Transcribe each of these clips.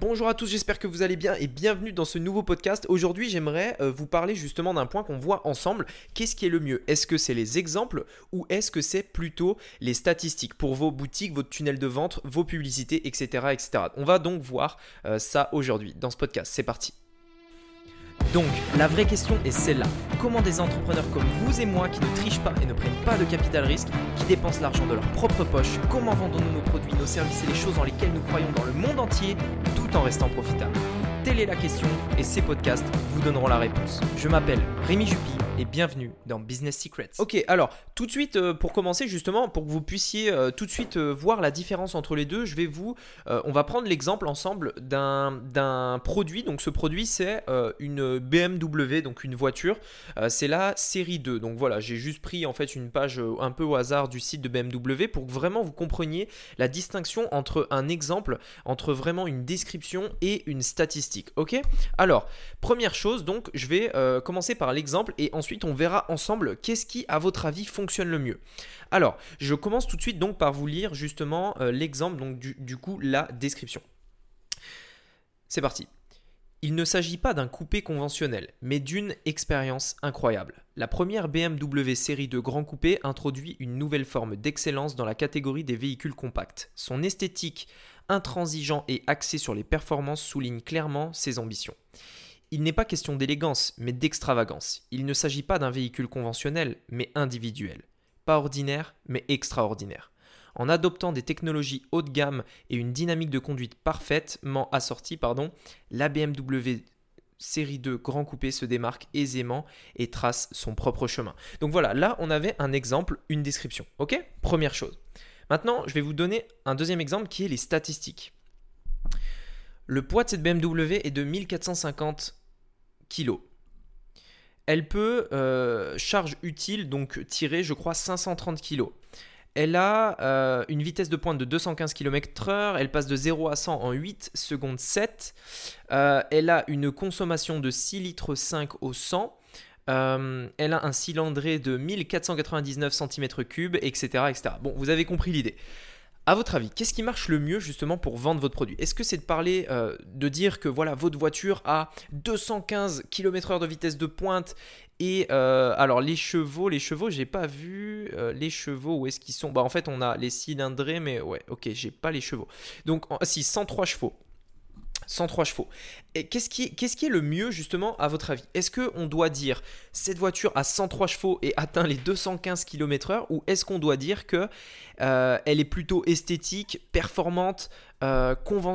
Bonjour à tous, j'espère que vous allez bien et bienvenue dans ce nouveau podcast. Aujourd'hui, j'aimerais euh, vous parler justement d'un point qu'on voit ensemble. Qu'est-ce qui est le mieux? Est-ce que c'est les exemples ou est-ce que c'est plutôt les statistiques pour vos boutiques, votre tunnel de vente, vos publicités, etc. etc. On va donc voir euh, ça aujourd'hui dans ce podcast. C'est parti. Donc, la vraie question est celle-là. Comment des entrepreneurs comme vous et moi qui ne trichent pas et ne prennent pas de capital risque, qui dépensent l'argent de leur propre poche, comment vendons-nous nos produits, nos services et les choses dans lesquelles nous croyons dans le monde entier en restant profitables Telle est la question et ces podcasts vous donneront la réponse. Je m'appelle Rémi Jupy et bienvenue dans Business Secrets. Ok, alors tout de suite euh, pour commencer justement, pour que vous puissiez euh, tout de suite euh, voir la différence entre les deux, je vais vous, on va prendre l'exemple ensemble d'un produit. Donc ce produit c'est une BMW, donc une voiture. c'est la série 2. Donc voilà, j'ai juste pris en fait une page un peu au hasard du site de BMW pour que vraiment vous compreniez la distinction entre un exemple, entre vraiment une description et une statistique. Ok? Alors, première chose, donc, je vais commencer par l'exemple et ensuite on verra ensemble qu'est-ce qui, à votre avis, fonctionne le mieux. Alors, je commence tout de suite donc par vous lire justement euh, l'exemple, donc du, coup la description. C'est parti. Il ne s'agit pas d'un coupé conventionnel, mais d'une expérience incroyable. La première BMW série de grands coupés introduit une nouvelle forme d'excellence dans la catégorie des véhicules compacts. Son esthétique intransigeant et axé sur les performances souligne clairement ses ambitions. Il n'est pas question d'élégance, mais d'extravagance. Il ne s'agit pas d'un véhicule conventionnel, mais individuel. Pas ordinaire, mais extraordinaire. En adoptant des technologies haut de gamme et une dynamique de conduite parfaitement assortie, pardon, la BMW série 2 Grand Coupé se démarque aisément et trace son propre chemin. Donc voilà, là on avait un exemple, une description. Ok? Première chose. Maintenant, je vais vous donner un deuxième exemple qui est les statistiques. Le poids de cette BMW est de 1450 Elle peut, euh, charge utile, donc tirer, je crois, 530 kg. Elle a euh, une vitesse de pointe de 215 km/h, elle passe de 0 à 100 en 8 secondes 7. Euh, elle a une consommation de 6 litres 5 au 100. Euh, elle a un cylindré de 1499 cm3, etc., etc. Bon, vous avez compris l'idée. À votre avis, qu'est-ce qui marche le mieux justement pour vendre votre produit? Est-ce que c'est de parler, euh, de dire que voilà, votre voiture a 215 km/h de vitesse de pointe et euh, alors les chevaux, les chevaux, j'ai pas vu les chevaux où est-ce qu'ils sont? Bah en fait on a les cylindrés, mais ouais, ok, j'ai pas les chevaux. Donc si 103 chevaux. 103 chevaux. Et qu'est-ce qui, est le mieux justement à votre avis? Est-ce qu'on doit dire cette voiture a 103 chevaux et atteint les 215 km/h ou est-ce qu'on doit dire que euh, elle est plutôt esthétique, performante, euh,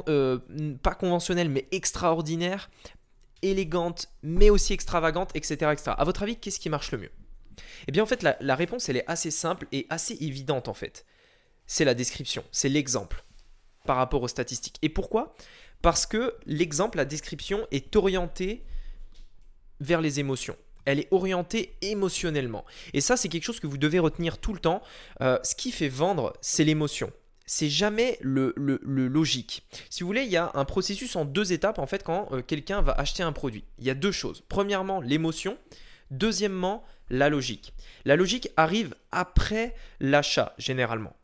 euh, pas conventionnelle mais extraordinaire, élégante mais aussi extravagante, etc. etc. À votre avis, qu'est-ce qui marche le mieux? Eh bien en fait la, la réponse elle est assez simple et assez évidente en fait. C'est la description, c'est l'exemple par rapport aux statistiques. Et pourquoi? Parce que l'exemple, la description est orientée vers les émotions. Elle est orientée émotionnellement. Et ça, c'est quelque chose que vous devez retenir tout le temps. Euh, ce qui fait vendre, c'est l'émotion. C'est jamais le, logique. Si vous voulez, il y a un processus en deux étapes en fait quand euh, quelqu'un va acheter un produit. Il y a deux choses. Premièrement, l'émotion. Deuxièmement, la logique. La logique arrive après l'achat généralement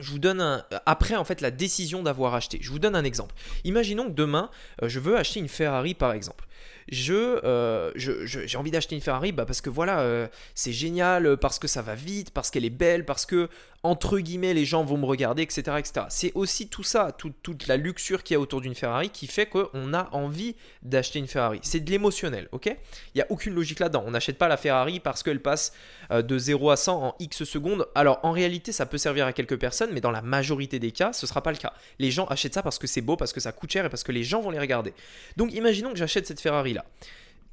je vous donne un, après en fait la décision d'avoir acheté. Je vous donne un exemple. Imaginons que demain, euh, je veux acheter une Ferrari par exemple je, euh, j'ai envie d'acheter une Ferrari bah, parce que voilà, euh, c'est génial, parce que ça va vite, parce qu'elle est belle, parce que, entre guillemets, les gens vont me regarder, etc. C'est aussi tout ça, toute la luxure qu'il y a autour d'une Ferrari qui fait qu'on a envie d'acheter une Ferrari. C'est de l'émotionnel, ok? Il n'y a aucune logique là-dedans. On n'achète pas la Ferrari parce qu'elle passe euh, de 0 à 100 en X secondes. Alors, en réalité, ça peut servir à quelques personnes, mais dans la majorité des cas, ce ne sera pas le cas. Les gens achètent ça parce que c'est beau, parce que ça coûte cher et parce que les gens vont les regarder. Donc, imaginons que j'achète cette Ferrari-là.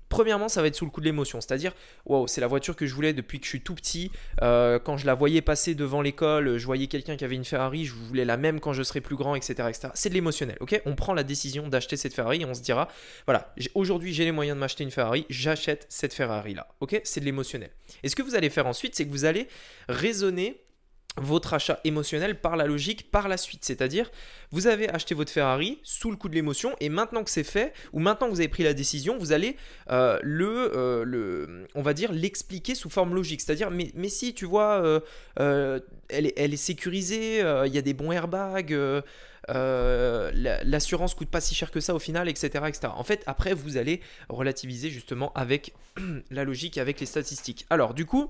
Premièrement, ça va être sous le coup de l'émotion, c'est-à-dire, waouh, c'est la voiture que je voulais depuis que je suis tout petit. Euh, quand je la voyais passer devant l'école, je voyais quelqu'un qui avait une Ferrari, je voulais la même quand je serai plus grand, etc. etc. C'est de l'émotionnel, ok? On prend la décision d'acheter cette Ferrari et on se dira, voilà, aujourd'hui j'ai les moyens de m'acheter une Ferrari, j'achète cette Ferrari-là, ok? C'est de l'émotionnel. Et ce que vous allez faire ensuite, c'est que vous allez raisonner votre achat émotionnel par la logique par la suite. C'est-à-dire, vous avez acheté votre Ferrari sous le coup de l'émotion et maintenant que c'est fait, ou maintenant que vous avez pris la décision, vous allez euh, euh, le, on va dire, l'expliquer sous forme logique. C'est-à-dire, mais, si, tu vois, euh, elle, est, elle, est, sécurisée, il y a des bons airbags. l'assurance coûte pas si cher que ça au final, etc., etc. En fait, après, vous allez relativiser justement avec la logique et avec les statistiques. Alors, du coup,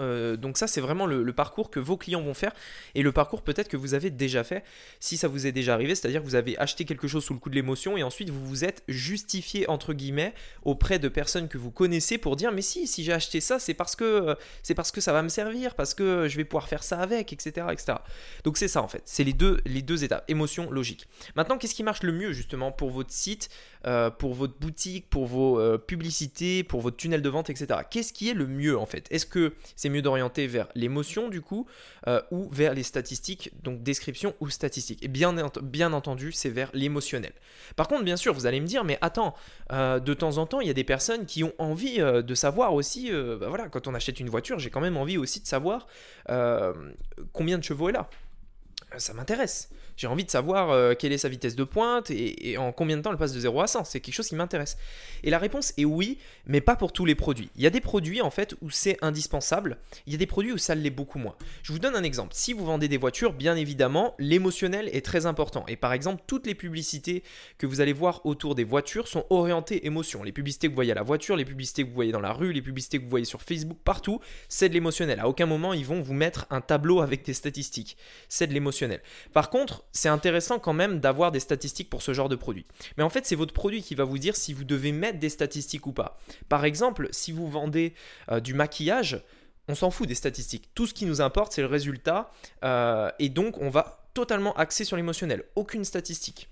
euh, donc ça c'est vraiment le, parcours que vos clients vont faire et le parcours peut-être que vous avez déjà fait si ça vous est déjà arrivé, c'est-à-dire que vous avez acheté quelque chose sous le coup de l'émotion et ensuite vous vous êtes justifié entre guillemets auprès de personnes que vous connaissez pour dire mais si si j'ai acheté ça c'est parce que euh, c'est parce que ça va me servir parce que je vais pouvoir faire ça avec etc etc. Donc c'est ça en fait c'est les deux les deux étapes émotion logique. Maintenant qu'est-ce qui marche le mieux justement pour votre site, euh, pour votre boutique, pour vos publicités, pour votre tunnel de vente etc. Qu'est-ce qui est le mieux en fait? Est-ce que c'est mieux d'orienter vers l'émotion du coup euh, ou vers les statistiques, donc description ou statistiques. Et bien, bien entendu, c'est vers l'émotionnel. Par contre, bien sûr, vous allez me dire, mais attends, euh, de temps en temps, il y a des personnes qui ont envie euh, de savoir aussi, bah voilà, quand on achète une voiture, j'ai quand même envie aussi de savoir combien de chevaux est là. Ça m'intéresse. J'ai envie de savoir euh, quelle est sa vitesse de pointe et, en combien de temps elle passe de 0 à 100. C'est quelque chose qui m'intéresse. Et la réponse est oui, mais pas pour tous les produits. Il y a des produits en fait où c'est indispensable. Il y a des produits où ça l'est beaucoup moins. Je vous donne un exemple. Si vous vendez des voitures, bien évidemment, l'émotionnel est très important. Et par exemple, toutes les publicités que vous allez voir autour des voitures sont orientées émotion. Les publicités que vous voyez à la voiture, les publicités que vous voyez dans la rue, les publicités que vous voyez sur Facebook, partout, c'est de l'émotionnel. À aucun moment ils vont vous mettre un tableau avec des statistiques. C'est de l'émotionnel. Par contre, c'est intéressant quand même d'avoir des statistiques pour ce genre de produit. Mais en fait, c'est votre produit qui va vous dire si vous devez mettre des statistiques ou pas. Par exemple, si vous vendez euh, du maquillage, on s'en fout des statistiques. Tout ce qui nous importe, c'est le résultat. Euh, et donc, on va totalement axer sur l'émotionnel. Aucune statistique.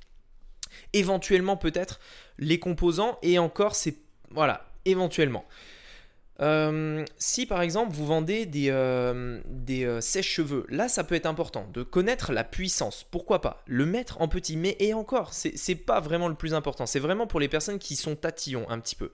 Éventuellement, peut-être, les composants. Et encore, c'est... Voilà, éventuellement. Euh, si par exemple vous vendez des, euh, euh, sèches-cheveux, là ça peut être important de connaître la puissance. Pourquoi pas Le mettre en petit, mais et encore, c'est pas vraiment le plus important. C'est vraiment pour les personnes qui sont tatillons un petit peu.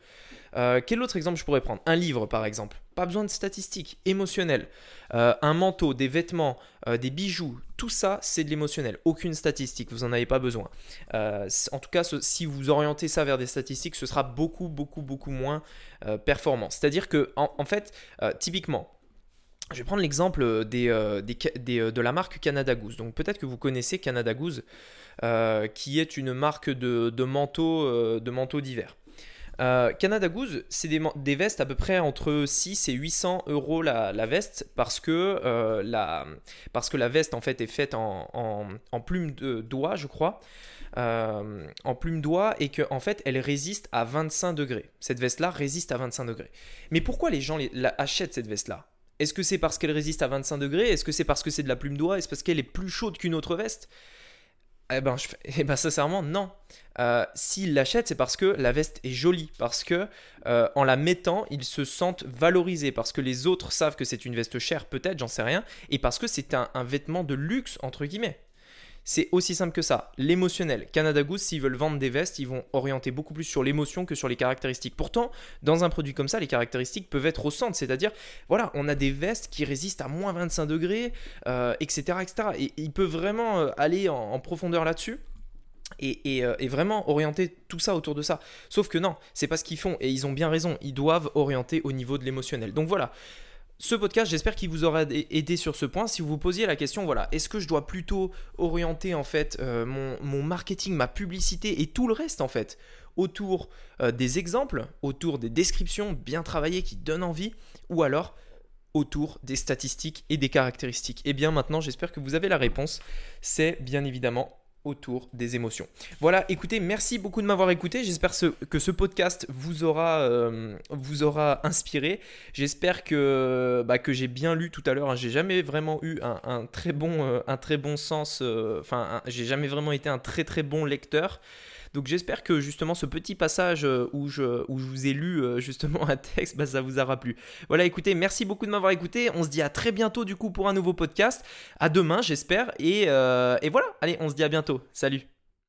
Quel autre exemple je pourrais prendre? Un livre par exemple. Pas besoin de statistiques, émotionnel. Un manteau, des vêtements, des bijoux, tout ça c'est de l'émotionnel. Aucune statistique, vous n'en avez pas besoin. en tout cas, si vous orientez ça vers des statistiques, ce sera beaucoup, beaucoup, beaucoup moins performant. C'est-à-dire que, en, fait, typiquement, je vais prendre l'exemple des, de la marque Canada Goose. Donc peut-être que vous connaissez Canada Goose, qui est une marque de, de manteaux d'hiver. Euh, Canada Goose, c'est des, vestes à peu près entre 6 et 800 euros la, veste parce que, euh, la, parce que la veste en fait est faite en, plume de doigt, je crois. Euh, en plume d'oie et qu'en en fait elle résiste à 25 degrés. Cette veste-là résiste à 25 degrés. Mais pourquoi les gens achètent cette veste-là? Est-ce que c'est parce qu'elle résiste à 25 degrés? Est-ce que c'est parce que c'est de la plume d'oie Est-ce parce qu'elle est plus chaude qu'une autre veste? Eh ben, eh ben sincèrement, non. Euh, S'ils l'achètent, c'est parce que la veste est jolie, parce que euh, en la mettant, ils se sentent valorisés, parce que les autres savent que c'est une veste chère, peut-être, j'en sais rien, et parce que c'est un vêtement de luxe, entre guillemets. C'est aussi simple que ça. L'émotionnel. Canada Goose, s'ils veulent vendre des vestes, ils vont orienter beaucoup plus sur l'émotion que sur les caractéristiques. Pourtant, dans un produit comme ça, les caractéristiques peuvent être au centre. C'est-à-dire, voilà, on a des vestes qui résistent à moins 25 degrés, etc., euh, etc. Et il peut vraiment euh, aller en, profondeur là-dessus. Et, euh, et, vraiment orienter tout ça autour de ça. Sauf que non, c'est pas ce qu'ils font et ils ont bien raison. Ils doivent orienter au niveau de l'émotionnel. Donc voilà, ce podcast, j'espère qu'il vous aura aidé sur ce point. Si vous vous posiez la question, voilà, est-ce que je dois plutôt orienter en fait euh, mon, marketing, ma publicité et tout le reste en fait autour euh, des exemples, autour des descriptions bien travaillées qui donnent envie, ou alors autour des statistiques et des caractéristiques? Eh bien maintenant, j'espère que vous avez la réponse. C'est bien évidemment autour des émotions. Voilà, écoutez, merci beaucoup de m'avoir écouté. J'espère que ce podcast vous aura, euh, inspiré. J'espère que, bah, que j'ai bien lu tout à l'heure. J'ai jamais vraiment eu un, très, bon, euh, très bon sens, euh, enfin, j'ai jamais vraiment été un très très bon lecteur. Donc j'espère que justement ce petit passage euh, où je, où vous ai lu euh, justement un texte, bah, ça vous aura plu. Voilà, écoutez, merci beaucoup de m'avoir écouté. On se dit à très bientôt du coup pour un nouveau podcast. À demain, j'espère. Et, euh, et voilà, allez, on se dit à bientôt. Salut